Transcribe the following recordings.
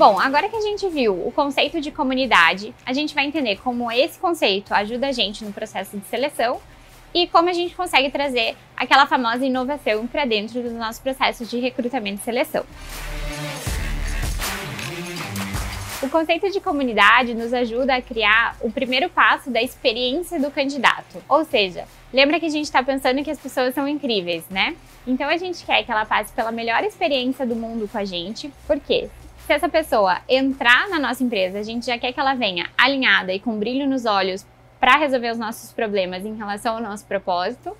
Bom, agora que a gente viu o conceito de comunidade, a gente vai entender como esse conceito ajuda a gente no processo de seleção e como a gente consegue trazer aquela famosa inovação para dentro dos nossos processos de recrutamento e seleção. O conceito de comunidade nos ajuda a criar o primeiro passo da experiência do candidato. Ou seja, lembra que a gente está pensando que as pessoas são incríveis, né? Então a gente quer que ela passe pela melhor experiência do mundo com a gente, porque se essa pessoa entrar na nossa empresa, a gente já quer que ela venha alinhada e com brilho nos olhos para resolver os nossos problemas em relação ao nosso propósito.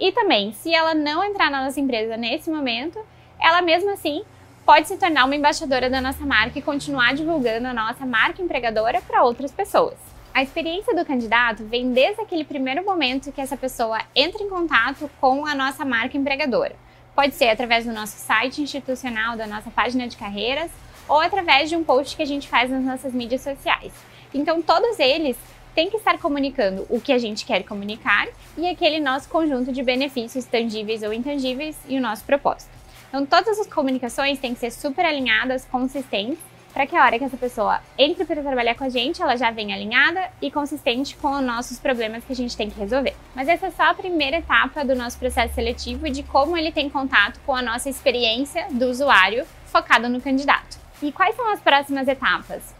E também, se ela não entrar na nossa empresa nesse momento, ela mesmo assim pode se tornar uma embaixadora da nossa marca e continuar divulgando a nossa marca empregadora para outras pessoas. A experiência do candidato vem desde aquele primeiro momento que essa pessoa entra em contato com a nossa marca empregadora. Pode ser através do nosso site institucional, da nossa página de carreiras, ou através de um post que a gente faz nas nossas mídias sociais. Então, todos eles têm que estar comunicando o que a gente quer comunicar e aquele nosso conjunto de benefícios tangíveis ou intangíveis e o nosso propósito. Então, todas as comunicações têm que ser super alinhadas, consistentes, para que a hora que essa pessoa entre para trabalhar com a gente, ela já venha alinhada e consistente com os nossos problemas que a gente tem que resolver. Mas essa é só a primeira etapa do nosso processo seletivo e de como ele tem contato com a nossa experiência do usuário focado no candidato. E quais são as próximas etapas?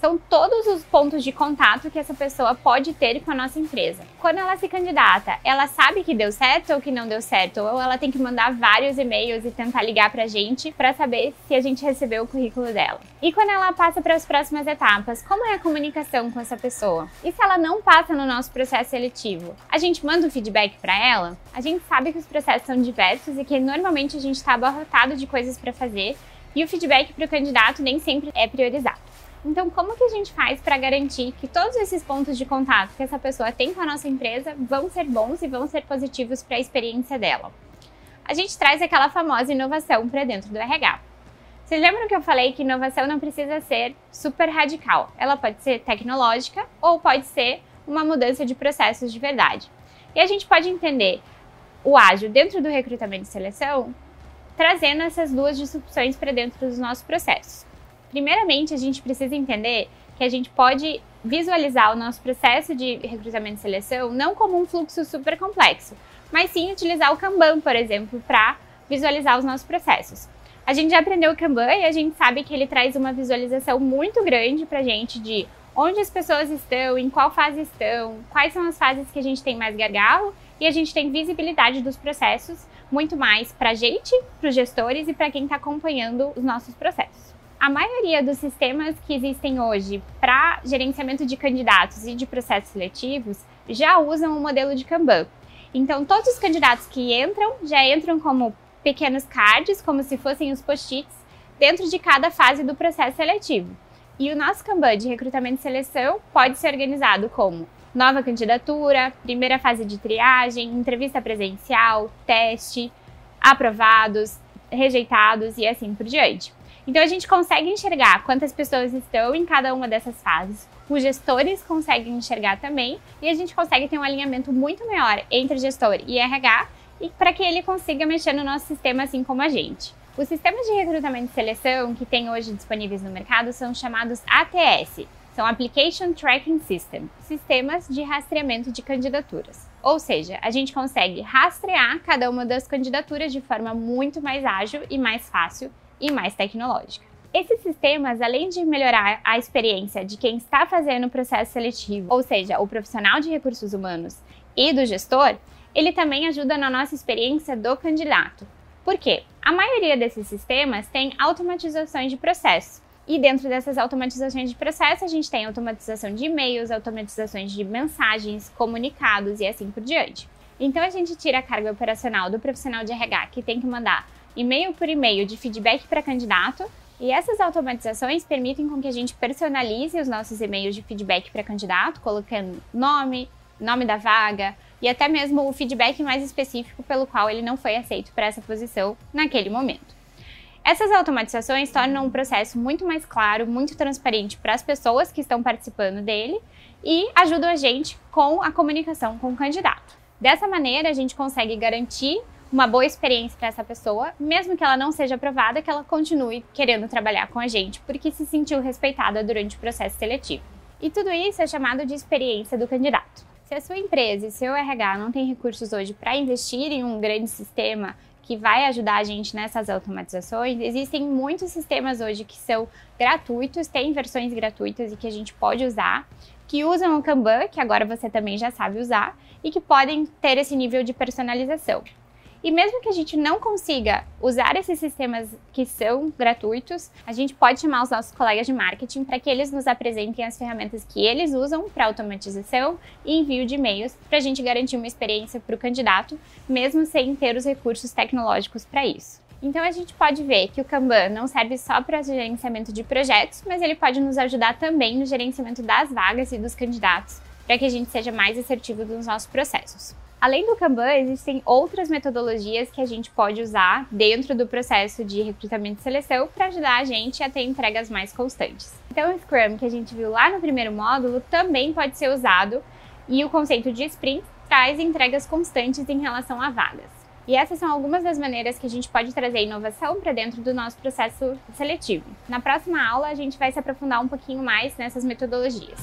são todos os pontos de contato que essa pessoa pode ter com a nossa empresa. Quando ela se candidata, ela sabe que deu certo ou que não deu certo, ou ela tem que mandar vários e-mails e tentar ligar pra gente para saber se a gente recebeu o currículo dela. E quando ela passa para as próximas etapas, como é a comunicação com essa pessoa? E se ela não passa no nosso processo seletivo, a gente manda um feedback para ela? A gente sabe que os processos são diversos e que normalmente a gente está abarrotado de coisas para fazer e o feedback para o candidato nem sempre é priorizado. Então, como que a gente faz para garantir que todos esses pontos de contato que essa pessoa tem com a nossa empresa vão ser bons e vão ser positivos para a experiência dela? A gente traz aquela famosa inovação para dentro do RH. Vocês lembram que eu falei que inovação não precisa ser super radical? Ela pode ser tecnológica ou pode ser uma mudança de processos de verdade. E a gente pode entender o ágil dentro do recrutamento e seleção trazendo essas duas disrupções para dentro dos nossos processos. Primeiramente, a gente precisa entender que a gente pode visualizar o nosso processo de recrutamento e seleção não como um fluxo super complexo, mas sim utilizar o Kanban, por exemplo, para visualizar os nossos processos. A gente já aprendeu o Kanban e a gente sabe que ele traz uma visualização muito grande para a gente de onde as pessoas estão, em qual fase estão, quais são as fases que a gente tem mais gargalo e a gente tem visibilidade dos processos muito mais para a gente, para os gestores e para quem está acompanhando os nossos processos. A maioria dos sistemas que existem hoje para gerenciamento de candidatos e de processos seletivos já usam o modelo de Kanban. Então, todos os candidatos que entram já entram como pequenos cards, como se fossem os post-its, dentro de cada fase do processo seletivo. E o nosso Kanban de recrutamento e seleção pode ser organizado como nova candidatura, primeira fase de triagem, entrevista presencial, teste, aprovados, rejeitados e assim por diante. Então a gente consegue enxergar quantas pessoas estão em cada uma dessas fases. Os gestores conseguem enxergar também e a gente consegue ter um alinhamento muito maior entre gestor e RH e para que ele consiga mexer no nosso sistema assim como a gente. Os sistemas de recrutamento e seleção que tem hoje disponíveis no mercado são chamados ATS, são Application Tracking System, sistemas de rastreamento de candidaturas. Ou seja, a gente consegue rastrear cada uma das candidaturas de forma muito mais ágil e mais fácil e mais tecnológica. Esses sistemas, além de melhorar a experiência de quem está fazendo o processo seletivo, ou seja, o profissional de recursos humanos e do gestor, ele também ajuda na nossa experiência do candidato. Por quê? A maioria desses sistemas tem automatizações de processo. E dentro dessas automatizações de processo, a gente tem automatização de e-mails, automatizações de mensagens, comunicados e assim por diante. Então a gente tira a carga operacional do profissional de RH que tem que mandar e-mail por e-mail de feedback para candidato. E essas automatizações permitem com que a gente personalize os nossos e-mails de feedback para candidato, colocando nome, nome da vaga e até mesmo o feedback mais específico pelo qual ele não foi aceito para essa posição naquele momento. Essas automatizações tornam o processo muito mais claro, muito transparente para as pessoas que estão participando dele e ajudam a gente com a comunicação com o candidato. Dessa maneira, a gente consegue garantir uma boa experiência para essa pessoa, mesmo que ela não seja aprovada, que ela continue querendo trabalhar com a gente, porque se sentiu respeitada durante o processo seletivo. E tudo isso é chamado de experiência do candidato. Se a sua empresa e seu RH não tem recursos hoje para investir em um grande sistema que vai ajudar a gente nessas automatizações, existem muitos sistemas hoje que são gratuitos, tem versões gratuitas e que a gente pode usar, que usam o Kanban, que agora você também já sabe usar, e que podem ter esse nível de personalização. E mesmo que a gente não consiga usar esses sistemas que são gratuitos, a gente pode chamar os nossos colegas de marketing para que eles nos apresentem as ferramentas que eles usam para automatização e envio de e-mails para a gente garantir uma experiência para o candidato, mesmo sem ter os recursos tecnológicos para isso. Então a gente pode ver que o Kanban não serve só para gerenciamento de projetos, mas ele pode nos ajudar também no gerenciamento das vagas e dos candidatos, para que a gente seja mais assertivo nos nossos processos. Além do Kanban, existem outras metodologias que a gente pode usar dentro do processo de recrutamento e seleção para ajudar a gente a ter entregas mais constantes. Então, o Scrum, que a gente viu lá no primeiro módulo, também pode ser usado e o conceito de sprint traz entregas constantes em relação a vagas. E essas são algumas das maneiras que a gente pode trazer inovação para dentro do nosso processo seletivo. Na próxima aula, a gente vai se aprofundar um pouquinho mais nessas metodologias.